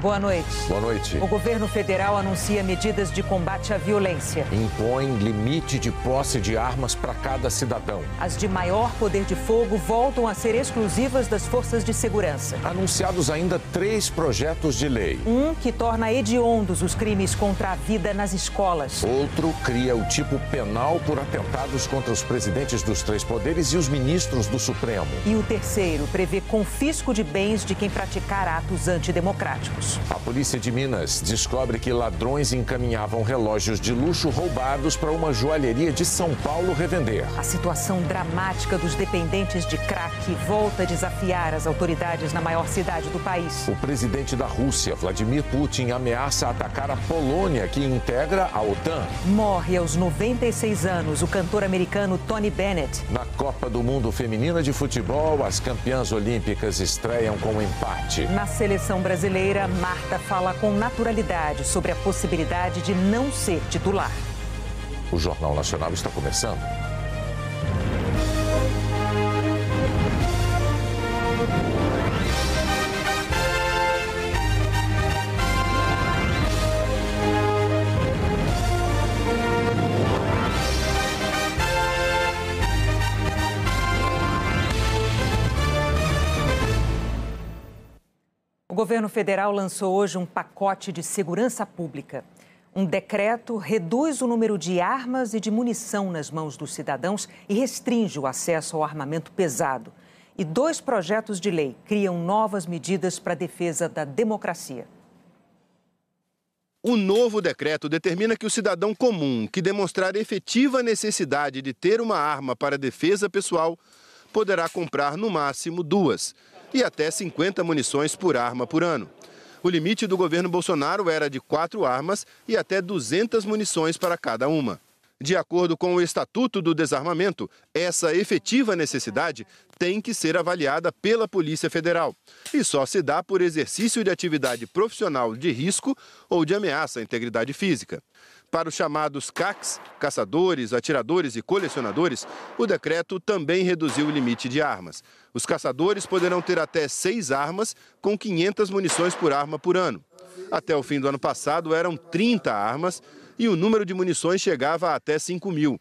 Boa noite. Boa noite. O governo federal anuncia medidas de combate à violência. Impõe limite de posse de armas para cada cidadão. As de maior poder de fogo voltam a ser exclusivas das forças de segurança. Anunciados ainda três projetos de lei. Um que torna hediondos os crimes contra a vida nas escolas. Outro cria o tipo penal por atentados contra os presidentes dos três poderes e os ministros do Supremo. E o terceiro prevê confisco de bens de quem praticar atos antidemocráticos. A polícia de Minas descobre que ladrões encaminhavam relógios de luxo roubados para uma joalheria de São Paulo revender. A situação dramática dos dependentes de crack volta a desafiar as autoridades na maior cidade do país. O presidente da Rússia, Vladimir Putin, ameaça atacar a Polônia, que integra a OTAN. Morre aos 96 anos o cantor americano Tony Bennett. Na Copa do Mundo Feminina de Futebol, as campeãs olímpicas estreiam com empate. Na seleção brasileira, Marta fala com naturalidade sobre a possibilidade de não ser titular. O Jornal Nacional está começando. Governo federal lançou hoje um pacote de segurança pública. Um decreto reduz o número de armas e de munição nas mãos dos cidadãos e restringe o acesso ao armamento pesado. E dois projetos de lei criam novas medidas para a defesa da democracia. O novo decreto determina que o cidadão comum que demonstrar efetiva necessidade de ter uma arma para defesa pessoal poderá comprar no máximo duas e até 50 munições por arma por ano. O limite do governo Bolsonaro era de quatro armas e até 200 munições para cada uma. De acordo com o Estatuto do Desarmamento, essa efetiva necessidade tem que ser avaliada pela Polícia Federal e só se dá por exercício de atividade profissional de risco ou de ameaça à integridade física. Para os chamados CACs, caçadores, atiradores e colecionadores, o decreto também reduziu o limite de armas. Os caçadores poderão ter até seis armas, com 500 munições por arma por ano. Até o fim do ano passado eram 30 armas e o número de munições chegava a até 5 mil.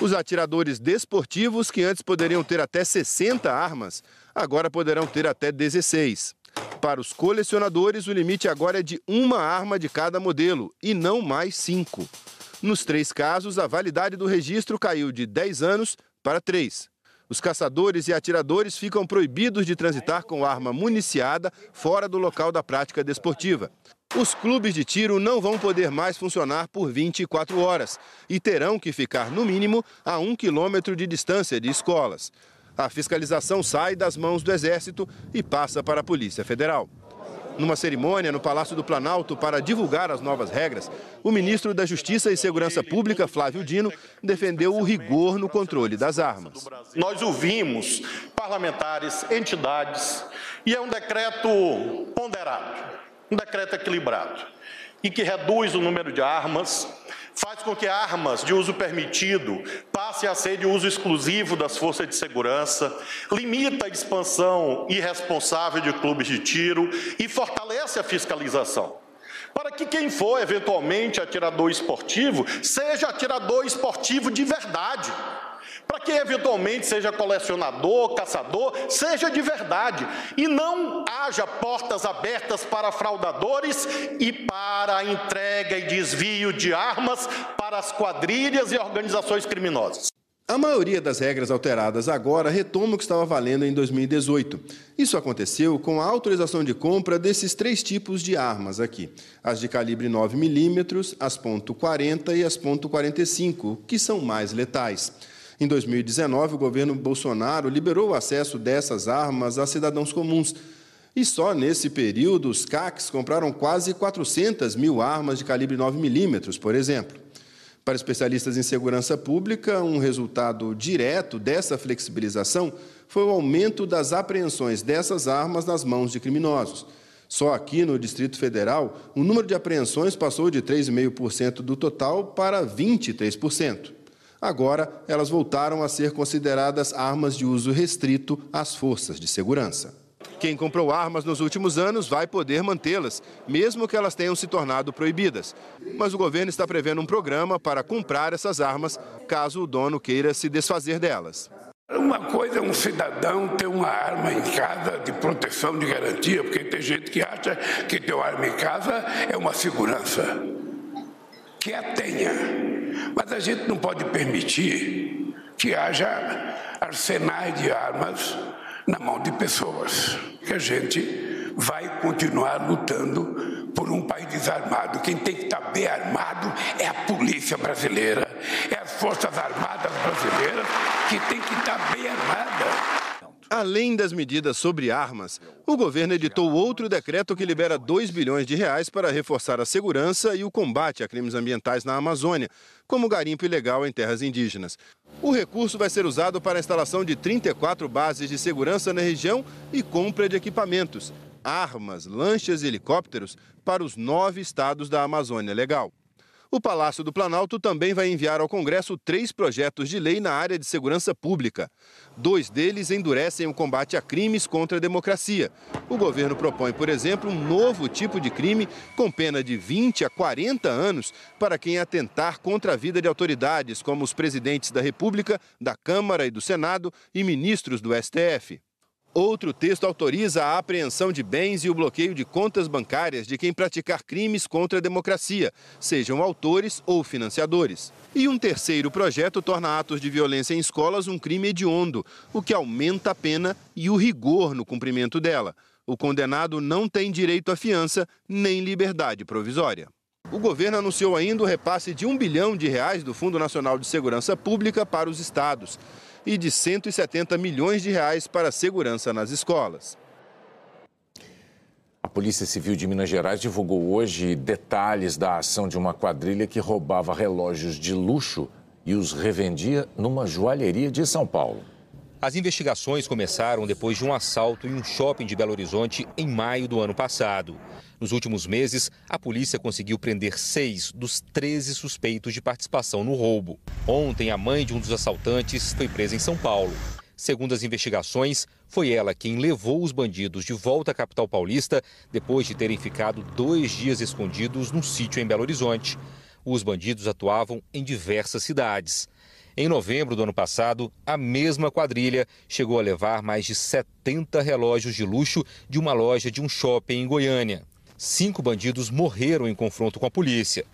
Os atiradores desportivos, que antes poderiam ter até 60 armas, agora poderão ter até 16. Para os colecionadores, o limite agora é de uma arma de cada modelo e não mais cinco. Nos três casos, a validade do registro caiu de 10 anos para 3. Os caçadores e atiradores ficam proibidos de transitar com arma municiada fora do local da prática desportiva. Os clubes de tiro não vão poder mais funcionar por 24 horas e terão que ficar, no mínimo, a um quilômetro de distância de escolas. A fiscalização sai das mãos do Exército e passa para a Polícia Federal. Numa cerimônia no Palácio do Planalto para divulgar as novas regras, o ministro da Justiça e Segurança Pública, Flávio Dino, defendeu o rigor no controle das armas. Nós ouvimos parlamentares, entidades, e é um decreto ponderado, um decreto equilibrado, e que reduz o número de armas, faz com que armas de uso permitido passem a ser de uso exclusivo das forças de segurança, limita a expansão irresponsável de clubes de tiro e fortalece a fiscalização. Para que quem for eventualmente atirador esportivo, seja atirador esportivo de verdade para que eventualmente seja colecionador, caçador, seja de verdade e não haja portas abertas para fraudadores e para entrega e desvio de armas para as quadrilhas e organizações criminosas. A maioria das regras alteradas agora retoma o que estava valendo em 2018. Isso aconteceu com a autorização de compra desses três tipos de armas aqui: as de calibre 9mm, as .40 e as .45, que são mais letais. Em 2019, o governo Bolsonaro liberou o acesso dessas armas a cidadãos comuns. E só nesse período, os CACs compraram quase 400 mil armas de calibre 9mm, por exemplo. Para especialistas em segurança pública, um resultado direto dessa flexibilização foi o aumento das apreensões dessas armas nas mãos de criminosos. Só aqui no Distrito Federal, o número de apreensões passou de 3,5% do total para 23%. Agora, elas voltaram a ser consideradas armas de uso restrito às forças de segurança. Quem comprou armas nos últimos anos vai poder mantê-las, mesmo que elas tenham se tornado proibidas. Mas o governo está prevendo um programa para comprar essas armas, caso o dono queira se desfazer delas. Uma coisa é um cidadão ter uma arma em casa de proteção, de garantia, porque tem gente que acha que ter uma arma em casa é uma segurança. Que a tenha. Mas a gente não pode permitir que haja arsenais de armas na mão de pessoas. Que a gente vai continuar lutando por um país desarmado. Quem tem que estar bem armado é a polícia brasileira, é as Forças Armadas brasileiras que tem que estar bem armada. Além das medidas sobre armas, o governo editou outro decreto que libera 2 bilhões de reais para reforçar a segurança e o combate a crimes ambientais na Amazônia, como garimpo ilegal em terras indígenas. O recurso vai ser usado para a instalação de 34 bases de segurança na região e compra de equipamentos, armas, lanchas e helicópteros para os nove estados da Amazônia Legal. O Palácio do Planalto também vai enviar ao Congresso três projetos de lei na área de segurança pública. Dois deles endurecem o combate a crimes contra a democracia. O governo propõe, por exemplo, um novo tipo de crime com pena de 20 a 40 anos para quem atentar contra a vida de autoridades, como os presidentes da República, da Câmara e do Senado e ministros do STF. Outro texto autoriza a apreensão de bens e o bloqueio de contas bancárias de quem praticar crimes contra a democracia, sejam autores ou financiadores. E um terceiro projeto torna atos de violência em escolas um crime hediondo, o que aumenta a pena e o rigor no cumprimento dela. O condenado não tem direito à fiança nem liberdade provisória. O governo anunciou ainda o repasse de um bilhão de reais do Fundo Nacional de Segurança Pública para os estados e de 170 milhões de reais para a segurança nas escolas. A Polícia Civil de Minas Gerais divulgou hoje detalhes da ação de uma quadrilha que roubava relógios de luxo e os revendia numa joalheria de São Paulo. As investigações começaram depois de um assalto em um shopping de Belo Horizonte em maio do ano passado. Nos últimos meses, a polícia conseguiu prender seis dos 13 suspeitos de participação no roubo. Ontem, a mãe de um dos assaltantes foi presa em São Paulo. Segundo as investigações, foi ela quem levou os bandidos de volta à capital paulista depois de terem ficado dois dias escondidos num sítio em Belo Horizonte. Os bandidos atuavam em diversas cidades. Em novembro do ano passado, a mesma quadrilha chegou a levar mais de 70 relógios de luxo de uma loja de um shopping em Goiânia. Cinco bandidos morreram em confronto com a polícia.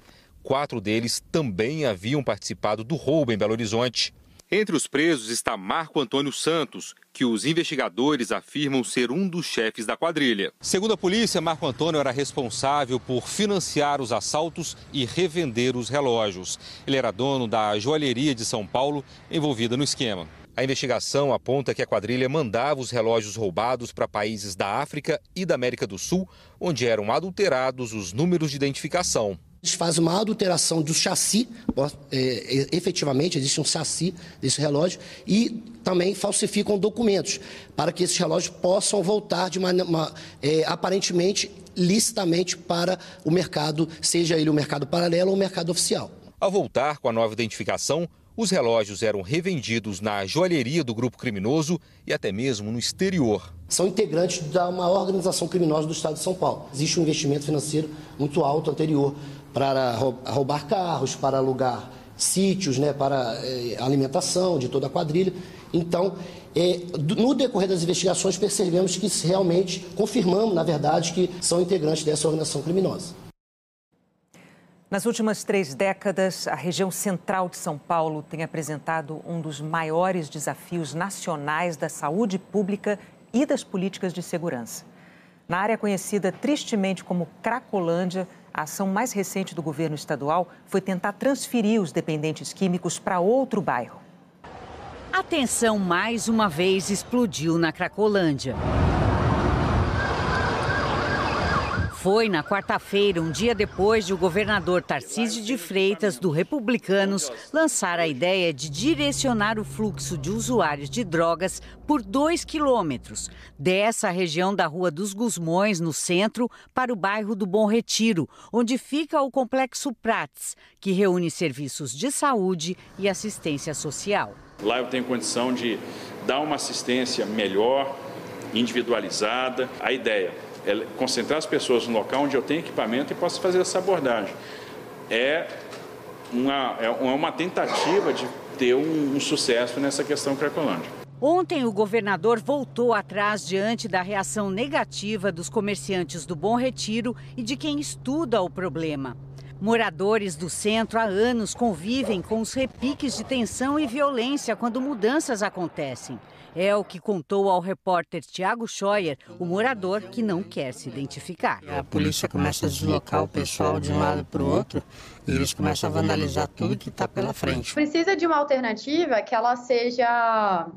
Quatro deles também haviam participado do roubo em Belo Horizonte. Entre os presos está Marco Antônio Santos, que os investigadores afirmam ser um dos chefes da quadrilha. Segundo a polícia, Marco Antônio era responsável por financiar os assaltos e revender os relógios. Ele era dono da joalheria de São Paulo envolvida no esquema. A investigação aponta que a quadrilha mandava os relógios roubados para países da África e da América do Sul, onde eram adulterados os números de identificação. Eles fazem uma adulteração do chassi, é, efetivamente existe um chassi desse relógio, e também falsificam documentos para que esses relógios possam voltar de uma, uma é, aparentemente licitamente para o mercado, seja ele o mercado paralelo ou o mercado oficial. Ao voltar com a nova identificação, os relógios eram revendidos na joalheria do grupo criminoso e até mesmo no exterior. São integrantes da maior organização criminosa do estado de São Paulo. Existe um investimento financeiro muito alto anterior para roubar carros, para alugar sítios, né, para é, alimentação de toda a quadrilha. Então, é, no decorrer das investigações, percebemos que realmente confirmamos, na verdade, que são integrantes dessa organização criminosa. Nas últimas três décadas, a região central de São Paulo tem apresentado um dos maiores desafios nacionais da saúde pública e das políticas de segurança. Na área conhecida tristemente como Cracolândia, a ação mais recente do governo estadual foi tentar transferir os dependentes químicos para outro bairro. A tensão mais uma vez explodiu na Cracolândia. Foi na quarta-feira, um dia depois de o governador Tarcísio de Freitas, do Republicanos, lançar a ideia de direcionar o fluxo de usuários de drogas por dois quilômetros, dessa região da Rua dos Gusmões, no centro, para o bairro do Bom Retiro, onde fica o Complexo Prates, que reúne serviços de saúde e assistência social. Lá eu tenho condição de dar uma assistência melhor, individualizada. A ideia é concentrar as pessoas no local onde eu tenho equipamento e posso fazer essa abordagem. É uma, é uma tentativa de ter um, um sucesso nessa questão Cracolândia. Ontem, o governador voltou atrás diante da reação negativa dos comerciantes do Bom Retiro e de quem estuda o problema. Moradores do centro há anos convivem com os repiques de tensão e violência quando mudanças acontecem. É o que contou ao repórter Tiago Scheuer, o morador que não quer se identificar. A polícia começa a deslocar o pessoal de um lado para o outro e eles começam a vandalizar tudo que está pela frente. Precisa de uma alternativa que ela seja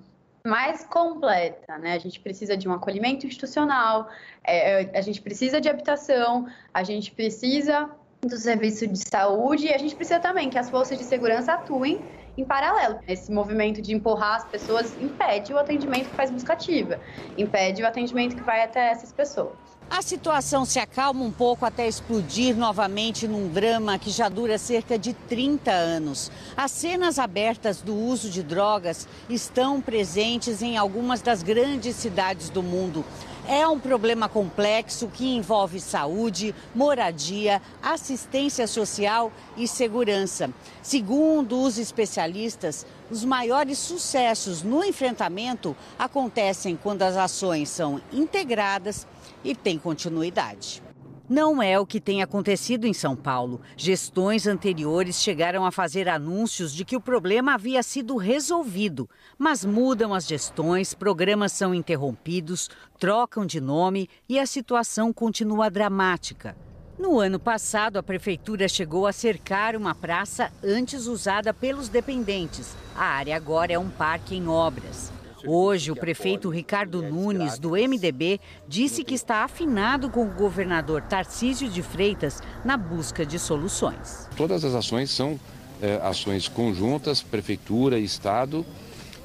mais completa, né? A gente precisa de um acolhimento institucional, é, a gente precisa de habitação, a gente precisa do serviço de saúde e a gente precisa também que as forças de segurança atuem em paralelo. Esse movimento de empurrar as pessoas impede o atendimento que faz buscativa, impede o atendimento que vai até essas pessoas. A situação se acalma um pouco até explodir novamente num drama que já dura cerca de 30 anos. As cenas abertas do uso de drogas estão presentes em algumas das grandes cidades do mundo. É um problema complexo que envolve saúde, moradia, assistência social e segurança. Segundo os especialistas, os maiores sucessos no enfrentamento acontecem quando as ações são integradas e têm continuidade. Não é o que tem acontecido em São Paulo. Gestões anteriores chegaram a fazer anúncios de que o problema havia sido resolvido, mas mudam as gestões, programas são interrompidos, trocam de nome e a situação continua dramática. No ano passado, a prefeitura chegou a cercar uma praça antes usada pelos dependentes. A área agora é um parque em obras. Hoje, o prefeito Ricardo Nunes, do MDB, disse que está afinado com o governador Tarcísio de Freitas na busca de soluções. Todas as ações são é, ações conjuntas, prefeitura e Estado,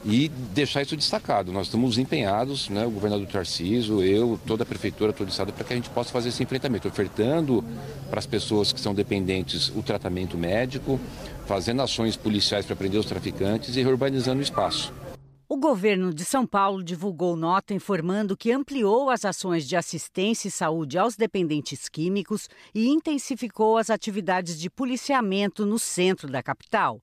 e deixar isso destacado. Nós estamos empenhados, né, o governador Tarcísio, eu, toda a prefeitura, todo o Estado, para que a gente possa fazer esse enfrentamento, ofertando para as pessoas que são dependentes o tratamento médico, fazendo ações policiais para prender os traficantes e reurbanizando o espaço. O governo de São Paulo divulgou nota informando que ampliou as ações de assistência e saúde aos dependentes químicos e intensificou as atividades de policiamento no centro da capital.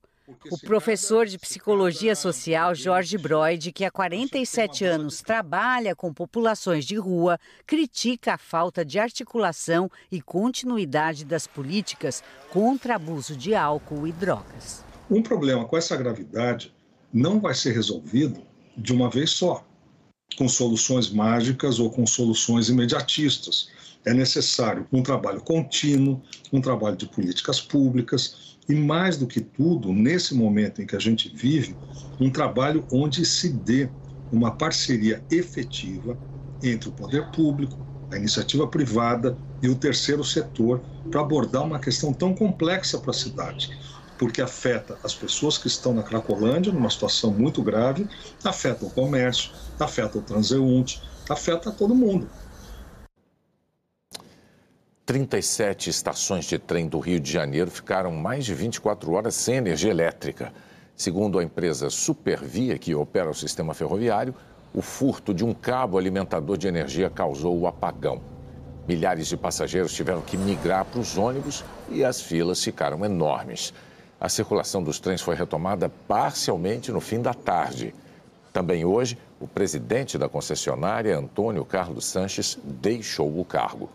O professor de psicologia social Jorge Broid, que há 47 anos trabalha com populações de rua, critica a falta de articulação e continuidade das políticas contra abuso de álcool e drogas. Um problema com essa gravidade não vai ser resolvido de uma vez só, com soluções mágicas ou com soluções imediatistas. É necessário um trabalho contínuo, um trabalho de políticas públicas e, mais do que tudo, nesse momento em que a gente vive, um trabalho onde se dê uma parceria efetiva entre o poder público, a iniciativa privada e o terceiro setor para abordar uma questão tão complexa para a cidade porque afeta as pessoas que estão na Cracolândia, numa situação muito grave, afeta o comércio, afeta o transeunte, afeta todo mundo. 37 estações de trem do Rio de Janeiro ficaram mais de 24 horas sem energia elétrica. Segundo a empresa Supervia, que opera o sistema ferroviário, o furto de um cabo alimentador de energia causou o apagão. Milhares de passageiros tiveram que migrar para os ônibus e as filas ficaram enormes a circulação dos trens foi retomada parcialmente no fim da tarde. Também hoje, o presidente da concessionária, Antônio Carlos Sanches, deixou o cargo.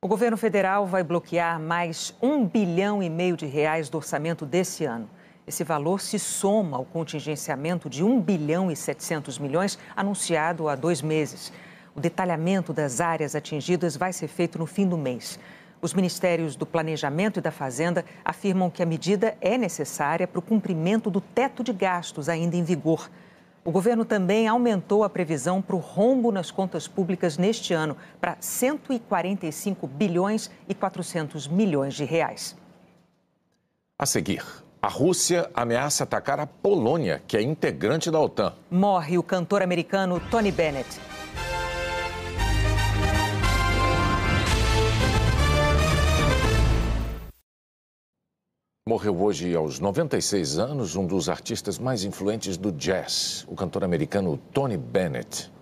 O governo federal vai bloquear mais um bilhão e meio de reais do orçamento desse ano. Esse valor se soma ao contingenciamento de 1 bilhão e 700 milhões anunciado há dois meses. O detalhamento das áreas atingidas vai ser feito no fim do mês. Os ministérios do Planejamento e da Fazenda afirmam que a medida é necessária para o cumprimento do teto de gastos ainda em vigor. O governo também aumentou a previsão para o rombo nas contas públicas neste ano para 145 bilhões e 400 milhões de reais. A seguir, a Rússia ameaça atacar a Polônia, que é integrante da OTAN. Morre o cantor americano Tony Bennett. Morreu hoje aos 96 anos um dos artistas mais influentes do jazz, o cantor americano Tony Bennett.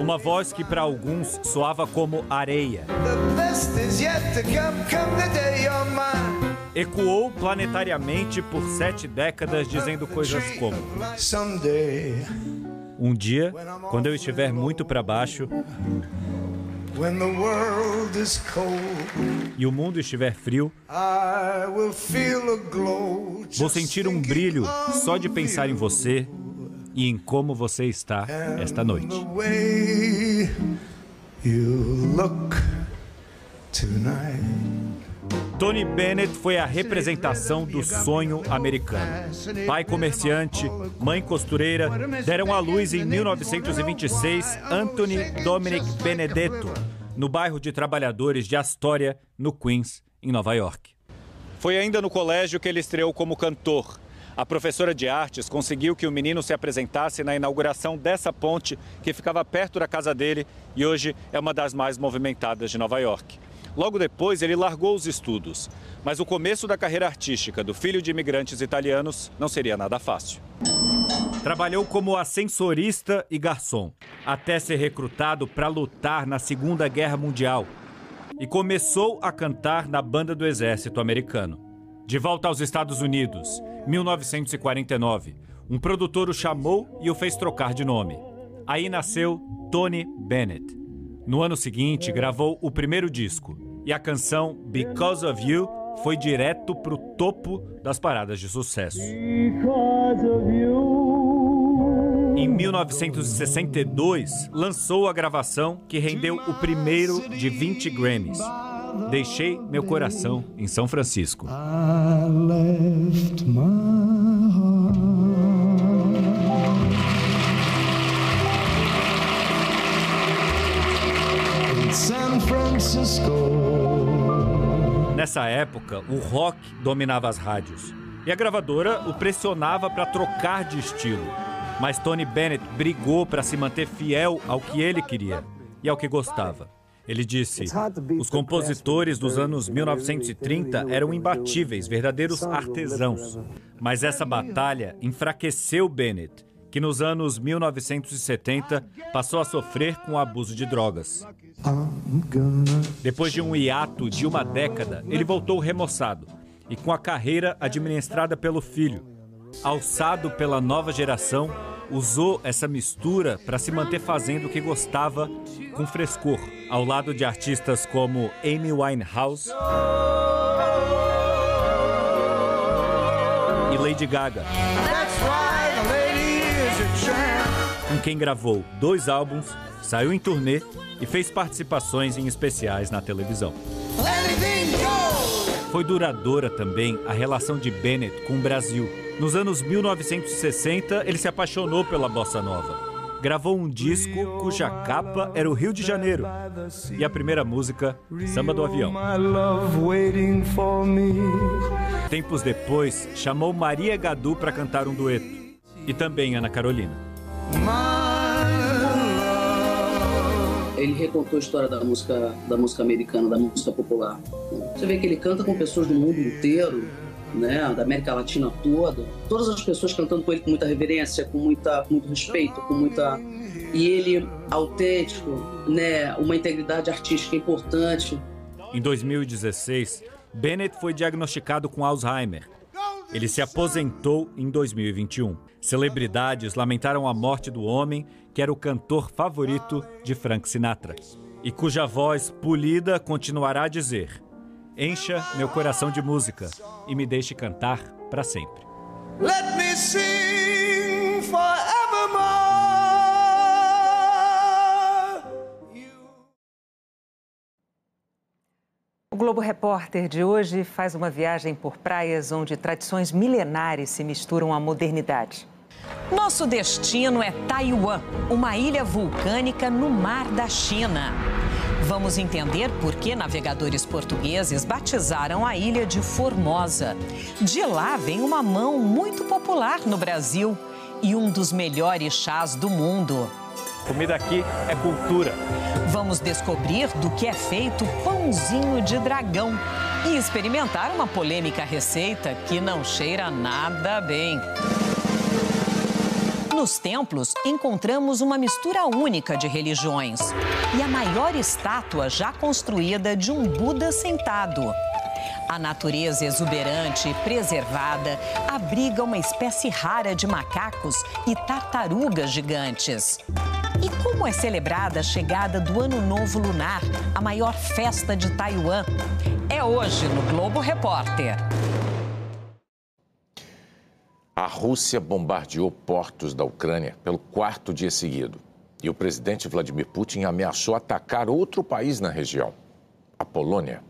Uma voz que para alguns soava como areia. Ecoou planetariamente por sete décadas dizendo coisas como: Um dia, quando eu estiver muito para baixo, e o mundo estiver frio, vou sentir um brilho só de pensar em você e em como você está esta noite. Tony Bennett foi a representação do sonho americano. Pai comerciante, mãe costureira, deram à luz em 1926 Anthony Dominic Benedetto, no bairro de trabalhadores de Astoria, no Queens, em Nova York. Foi ainda no colégio que ele estreou como cantor. A professora de artes conseguiu que o menino se apresentasse na inauguração dessa ponte que ficava perto da casa dele e hoje é uma das mais movimentadas de Nova York. Logo depois, ele largou os estudos. Mas o começo da carreira artística do filho de imigrantes italianos não seria nada fácil. Trabalhou como ascensorista e garçom, até ser recrutado para lutar na Segunda Guerra Mundial. E começou a cantar na banda do Exército Americano. De volta aos Estados Unidos, 1949, um produtor o chamou e o fez trocar de nome. Aí nasceu Tony Bennett. No ano seguinte, gravou o primeiro disco e a canção Because of You foi direto para o topo das paradas de sucesso. Em 1962, lançou a gravação que rendeu o primeiro de 20 Grammys. Deixei meu coração em São Francisco. Nessa época, o rock dominava as rádios e a gravadora o pressionava para trocar de estilo. Mas Tony Bennett brigou para se manter fiel ao que ele queria e ao que gostava. Ele disse: os compositores dos anos 1930 eram imbatíveis, verdadeiros artesãos. Mas essa batalha enfraqueceu Bennett que nos anos 1970 passou a sofrer com o abuso de drogas. Depois de um hiato de uma década, ele voltou remoçado e com a carreira administrada pelo filho. Alçado pela nova geração, usou essa mistura para se manter fazendo o que gostava com frescor, ao lado de artistas como Amy Winehouse e Lady Gaga com quem gravou dois álbuns, saiu em turnê e fez participações em especiais na televisão. Foi duradoura também a relação de Bennett com o Brasil. Nos anos 1960, ele se apaixonou pela bossa nova. Gravou um disco cuja capa era o Rio de Janeiro. E a primeira música, Samba do Avião. Tempos depois, chamou Maria Gadu para cantar um dueto. E também Ana Carolina. Ele recontou a história da música, da música americana, da música popular. Você vê que ele canta com pessoas do mundo inteiro, né, da América Latina toda. Todas as pessoas cantando com ele com muita reverência, com, muita, com muito respeito, com muita e ele autêntico, né, uma integridade artística importante. Em 2016, Bennett foi diagnosticado com Alzheimer. Ele se aposentou em 2021. Celebridades lamentaram a morte do homem que era o cantor favorito de Frank Sinatra e cuja voz polida continuará a dizer: Encha meu coração de música e me deixe cantar para sempre. Let me Globo Repórter de hoje faz uma viagem por praias onde tradições milenares se misturam à modernidade. Nosso destino é Taiwan, uma ilha vulcânica no mar da China. Vamos entender por que navegadores portugueses batizaram a ilha de Formosa. De lá vem uma mão muito popular no Brasil e um dos melhores chás do mundo. Comida aqui é cultura. Vamos descobrir do que é feito pãozinho de dragão e experimentar uma polêmica receita que não cheira nada bem. Nos templos, encontramos uma mistura única de religiões e a maior estátua já construída de um Buda sentado. A natureza exuberante e preservada abriga uma espécie rara de macacos e tartarugas gigantes. Como é celebrada a chegada do Ano Novo Lunar, a maior festa de Taiwan? É hoje no Globo Repórter. A Rússia bombardeou portos da Ucrânia pelo quarto dia seguido. E o presidente Vladimir Putin ameaçou atacar outro país na região, a Polônia.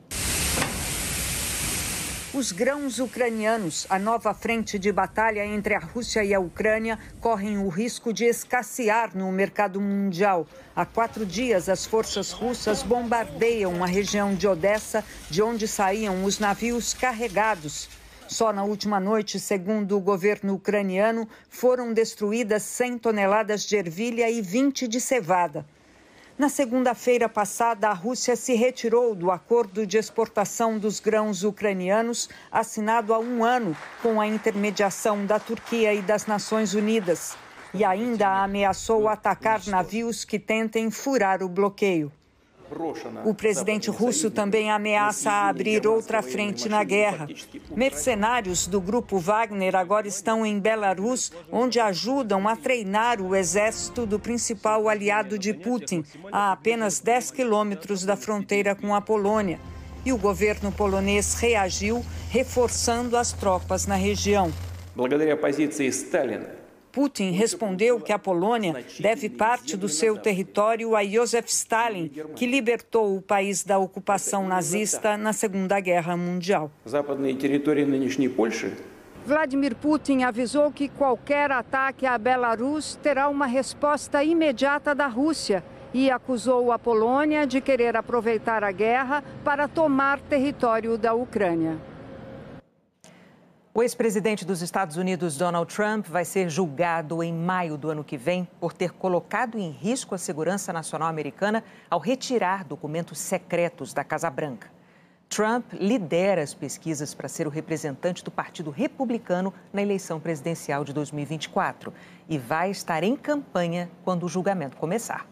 Os grãos ucranianos, a nova frente de batalha entre a Rússia e a Ucrânia, correm o risco de escassear no mercado mundial. Há quatro dias, as forças russas bombardeiam a região de Odessa, de onde saíam os navios carregados. Só na última noite, segundo o governo ucraniano, foram destruídas 100 toneladas de ervilha e 20 de cevada. Na segunda-feira passada, a Rússia se retirou do acordo de exportação dos grãos ucranianos, assinado há um ano com a intermediação da Turquia e das Nações Unidas, e ainda ameaçou atacar navios que tentem furar o bloqueio. O presidente russo também ameaça abrir outra frente na guerra. Mercenários do grupo Wagner agora estão em Belarus, onde ajudam a treinar o exército do principal aliado de Putin, a apenas 10 quilômetros da fronteira com a Polônia. E o governo polonês reagiu, reforçando as tropas na região. Благодаря позиции Сталина Putin respondeu que a Polônia deve parte do seu território a Joseph Stalin, que libertou o país da ocupação nazista na Segunda Guerra Mundial. Vladimir Putin avisou que qualquer ataque à Belarus terá uma resposta imediata da Rússia e acusou a Polônia de querer aproveitar a guerra para tomar território da Ucrânia. O ex-presidente dos Estados Unidos, Donald Trump, vai ser julgado em maio do ano que vem por ter colocado em risco a segurança nacional americana ao retirar documentos secretos da Casa Branca. Trump lidera as pesquisas para ser o representante do Partido Republicano na eleição presidencial de 2024 e vai estar em campanha quando o julgamento começar.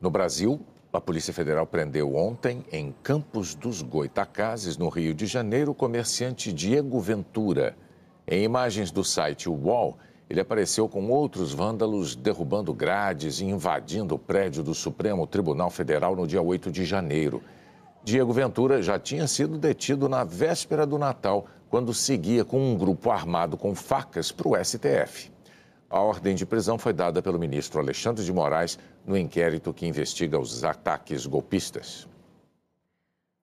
No Brasil, a Polícia Federal prendeu ontem, em Campos dos Goitacazes, no Rio de Janeiro, o comerciante Diego Ventura. Em imagens do site UOL, ele apareceu com outros vândalos derrubando grades e invadindo o prédio do Supremo Tribunal Federal no dia 8 de janeiro. Diego Ventura já tinha sido detido na véspera do Natal, quando seguia com um grupo armado com facas para o STF. A ordem de prisão foi dada pelo ministro Alexandre de Moraes no inquérito que investiga os ataques golpistas.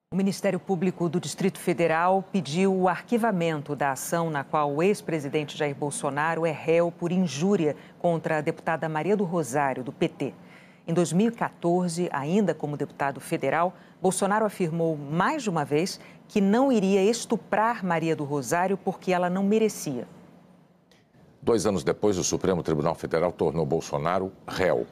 O Ministério Público do Distrito Federal pediu o arquivamento da ação na qual o ex-presidente Jair Bolsonaro é réu por injúria contra a deputada Maria do Rosário, do PT. Em 2014, ainda como deputado federal, Bolsonaro afirmou mais de uma vez que não iria estuprar Maria do Rosário porque ela não merecia. Dois anos depois, o Supremo Tribunal Federal tornou Bolsonaro réu.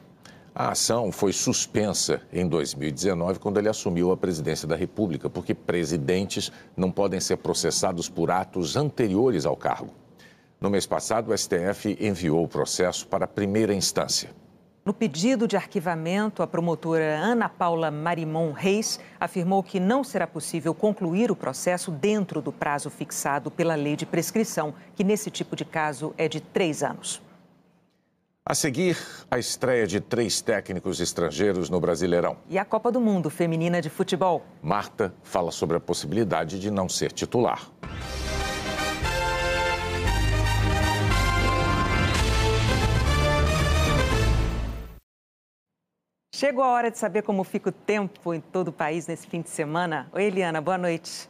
A ação foi suspensa em 2019, quando ele assumiu a presidência da República, porque presidentes não podem ser processados por atos anteriores ao cargo. No mês passado, o STF enviou o processo para a primeira instância. No pedido de arquivamento, a promotora Ana Paula Marimon Reis afirmou que não será possível concluir o processo dentro do prazo fixado pela lei de prescrição, que nesse tipo de caso é de três anos. A seguir, a estreia de três técnicos estrangeiros no Brasileirão. E a Copa do Mundo Feminina de Futebol. Marta fala sobre a possibilidade de não ser titular. Chegou a hora de saber como fica o tempo em todo o país nesse fim de semana. Oi, Eliana, boa noite.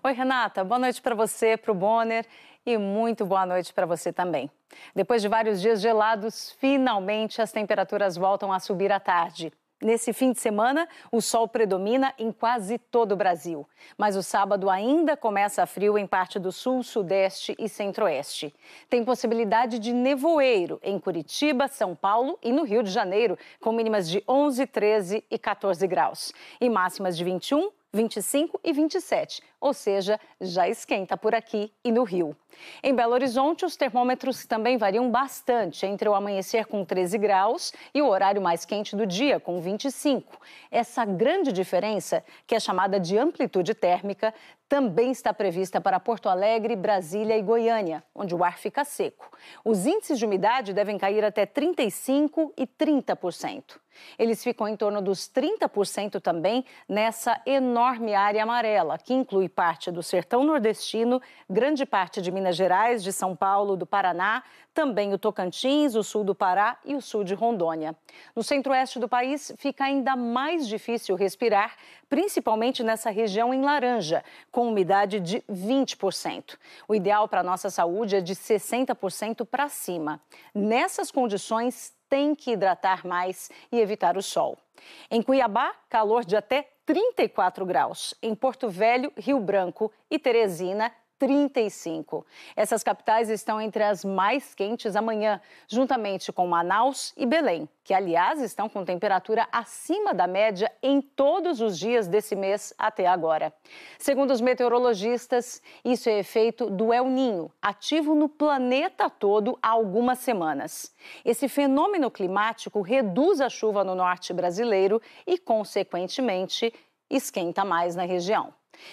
Oi, Renata, boa noite para você, para o Bonner e muito boa noite para você também. Depois de vários dias gelados, finalmente as temperaturas voltam a subir à tarde. Nesse fim de semana, o sol predomina em quase todo o Brasil. Mas o sábado ainda começa frio em parte do sul, sudeste e centro-oeste. Tem possibilidade de nevoeiro em Curitiba, São Paulo e no Rio de Janeiro, com mínimas de 11, 13 e 14 graus. E máximas de 21, 25 e 27, ou seja, já esquenta por aqui e no Rio. Em Belo Horizonte, os termômetros também variam bastante entre o amanhecer com 13 graus e o horário mais quente do dia, com 25. Essa grande diferença, que é chamada de amplitude térmica, também está prevista para Porto Alegre, Brasília e Goiânia, onde o ar fica seco. Os índices de umidade devem cair até 35% e 30%. Eles ficam em torno dos 30% também nessa enorme área amarela, que inclui parte do sertão nordestino, grande parte de Minas Gerais, de São Paulo, do Paraná, também o Tocantins, o sul do Pará e o sul de Rondônia. No centro-oeste do país, fica ainda mais difícil respirar, principalmente nessa região em laranja, com umidade de 20%. O ideal para a nossa saúde é de 60% para cima. Nessas condições, tem que hidratar mais e evitar o sol. Em Cuiabá, calor de até 34 graus. Em Porto Velho, Rio Branco e Teresina, 35. Essas capitais estão entre as mais quentes amanhã, juntamente com Manaus e Belém, que, aliás, estão com temperatura acima da média em todos os dias desse mês até agora. Segundo os meteorologistas, isso é efeito do El Ninho, ativo no planeta todo há algumas semanas. Esse fenômeno climático reduz a chuva no norte brasileiro e, consequentemente, esquenta mais na região.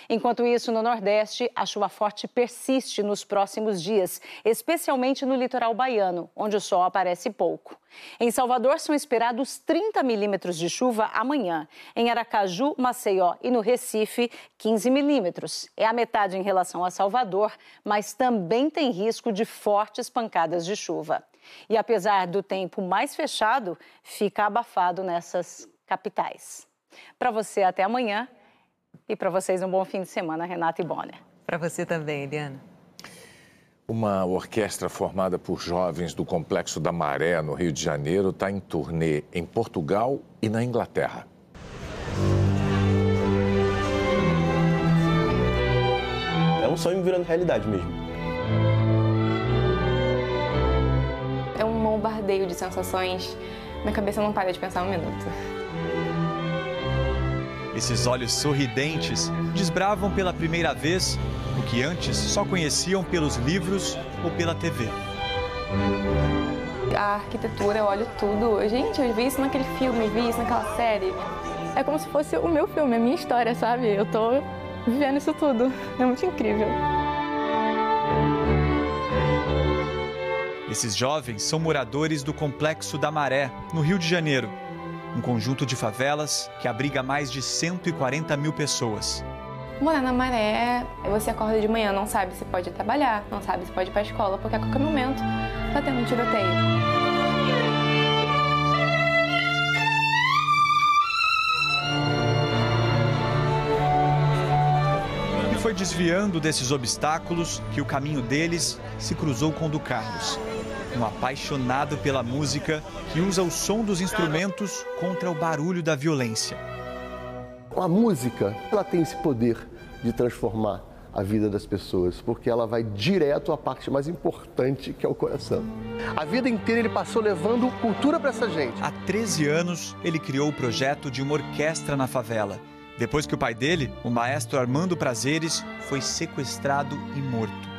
Enquanto isso, no Nordeste, a chuva forte persiste nos próximos dias, especialmente no litoral baiano, onde o sol aparece pouco. Em Salvador, são esperados 30 milímetros de chuva amanhã. Em Aracaju, Maceió e no Recife, 15 milímetros. É a metade em relação a Salvador, mas também tem risco de fortes pancadas de chuva. E apesar do tempo mais fechado, fica abafado nessas capitais. Para você, até amanhã. E para vocês, um bom fim de semana, Renata e Bonner. Para você também, Eliana. Uma orquestra formada por jovens do Complexo da Maré, no Rio de Janeiro, está em turnê em Portugal e na Inglaterra. É um sonho virando realidade mesmo. É um bombardeio de sensações. Minha cabeça não para de pensar um minuto. Esses olhos sorridentes desbravam pela primeira vez o que antes só conheciam pelos livros ou pela TV. A arquitetura, eu olho tudo. Gente, eu vi isso naquele filme, vi isso naquela série. É como se fosse o meu filme, a minha história, sabe? Eu tô vivendo isso tudo. É muito incrível. Esses jovens são moradores do Complexo da Maré, no Rio de Janeiro um conjunto de favelas que abriga mais de 140 mil pessoas. Morar na maré, você acorda de manhã, não sabe se pode trabalhar, não sabe se pode ir para a escola, porque a qualquer momento está tendo um tiroteio. E foi desviando desses obstáculos que o caminho deles se cruzou com o do Carlos um apaixonado pela música que usa o som dos instrumentos contra o barulho da violência. A música, ela tem esse poder de transformar a vida das pessoas, porque ela vai direto à parte mais importante, que é o coração. A vida inteira ele passou levando cultura para essa gente. Há 13 anos, ele criou o projeto de uma orquestra na favela. Depois que o pai dele, o maestro Armando Prazeres, foi sequestrado e morto.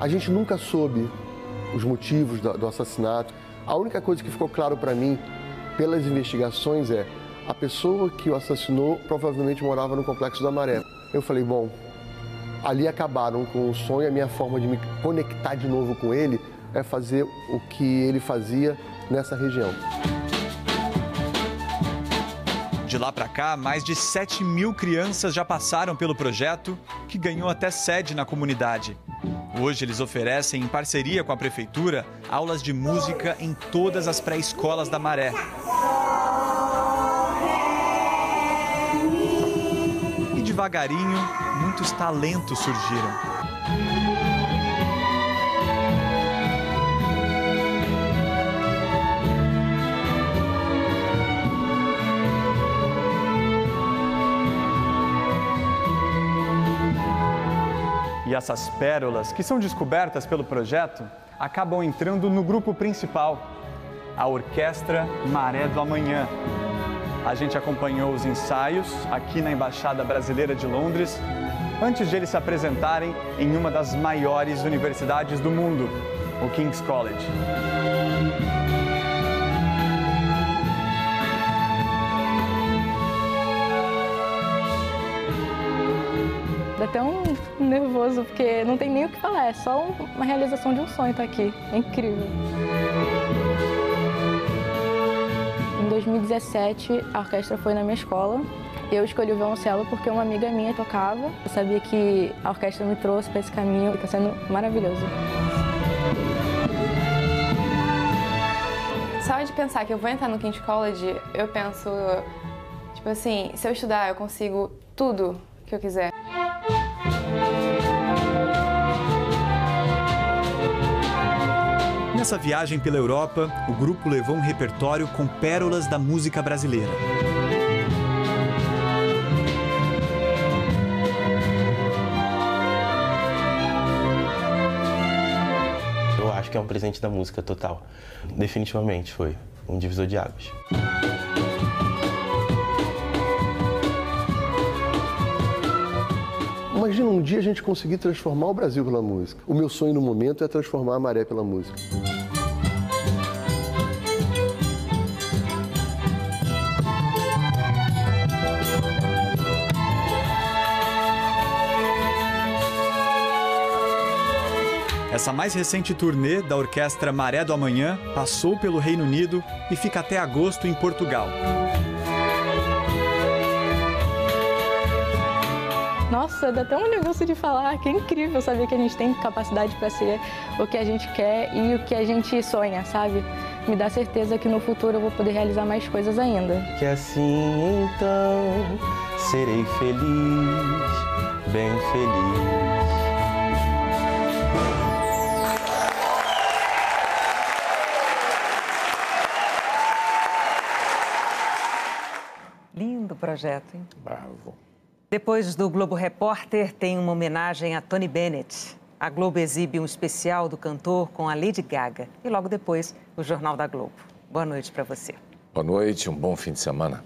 A gente nunca soube os motivos do, do assassinato. A única coisa que ficou claro para mim pelas investigações é a pessoa que o assassinou provavelmente morava no Complexo da Maré. Eu falei, bom, ali acabaram com o sonho, a minha forma de me conectar de novo com ele é fazer o que ele fazia nessa região. De lá para cá, mais de 7 mil crianças já passaram pelo projeto, que ganhou até sede na comunidade. Hoje eles oferecem, em parceria com a prefeitura, aulas de música em todas as pré-escolas da Maré. E devagarinho, muitos talentos surgiram. E essas pérolas, que são descobertas pelo projeto, acabam entrando no grupo principal, a Orquestra Maré do Amanhã. A gente acompanhou os ensaios aqui na Embaixada Brasileira de Londres antes de eles se apresentarem em uma das maiores universidades do mundo, o King's College. nervoso, porque não tem nem o que falar, é só uma realização de um sonho estar aqui. É incrível. Em 2017, a orquestra foi na minha escola. Eu escolhi o violoncelo porque uma amiga minha tocava. Eu sabia que a orquestra me trouxe para esse caminho e está sendo maravilhoso. Só de pensar que eu vou entrar no King's College, eu penso, tipo assim, se eu estudar, eu consigo tudo que eu quiser. Nessa viagem pela Europa, o grupo levou um repertório com pérolas da música brasileira. Eu acho que é um presente da música total. Definitivamente foi um divisor de águas. Imagina um dia a gente conseguir transformar o Brasil pela música. O meu sonho no momento é transformar a maré pela música. Essa mais recente turnê da orquestra Maré do Amanhã passou pelo Reino Unido e fica até agosto em Portugal. Nossa, dá até um negócio de falar que é incrível saber que a gente tem capacidade para ser o que a gente quer e o que a gente sonha, sabe? Me dá certeza que no futuro eu vou poder realizar mais coisas ainda. Que assim então serei feliz, bem feliz. Lindo projeto, hein? Bravo. Depois do Globo Repórter, tem uma homenagem a Tony Bennett. A Globo exibe um especial do cantor com a Lady Gaga. E logo depois, o Jornal da Globo. Boa noite para você. Boa noite, um bom fim de semana.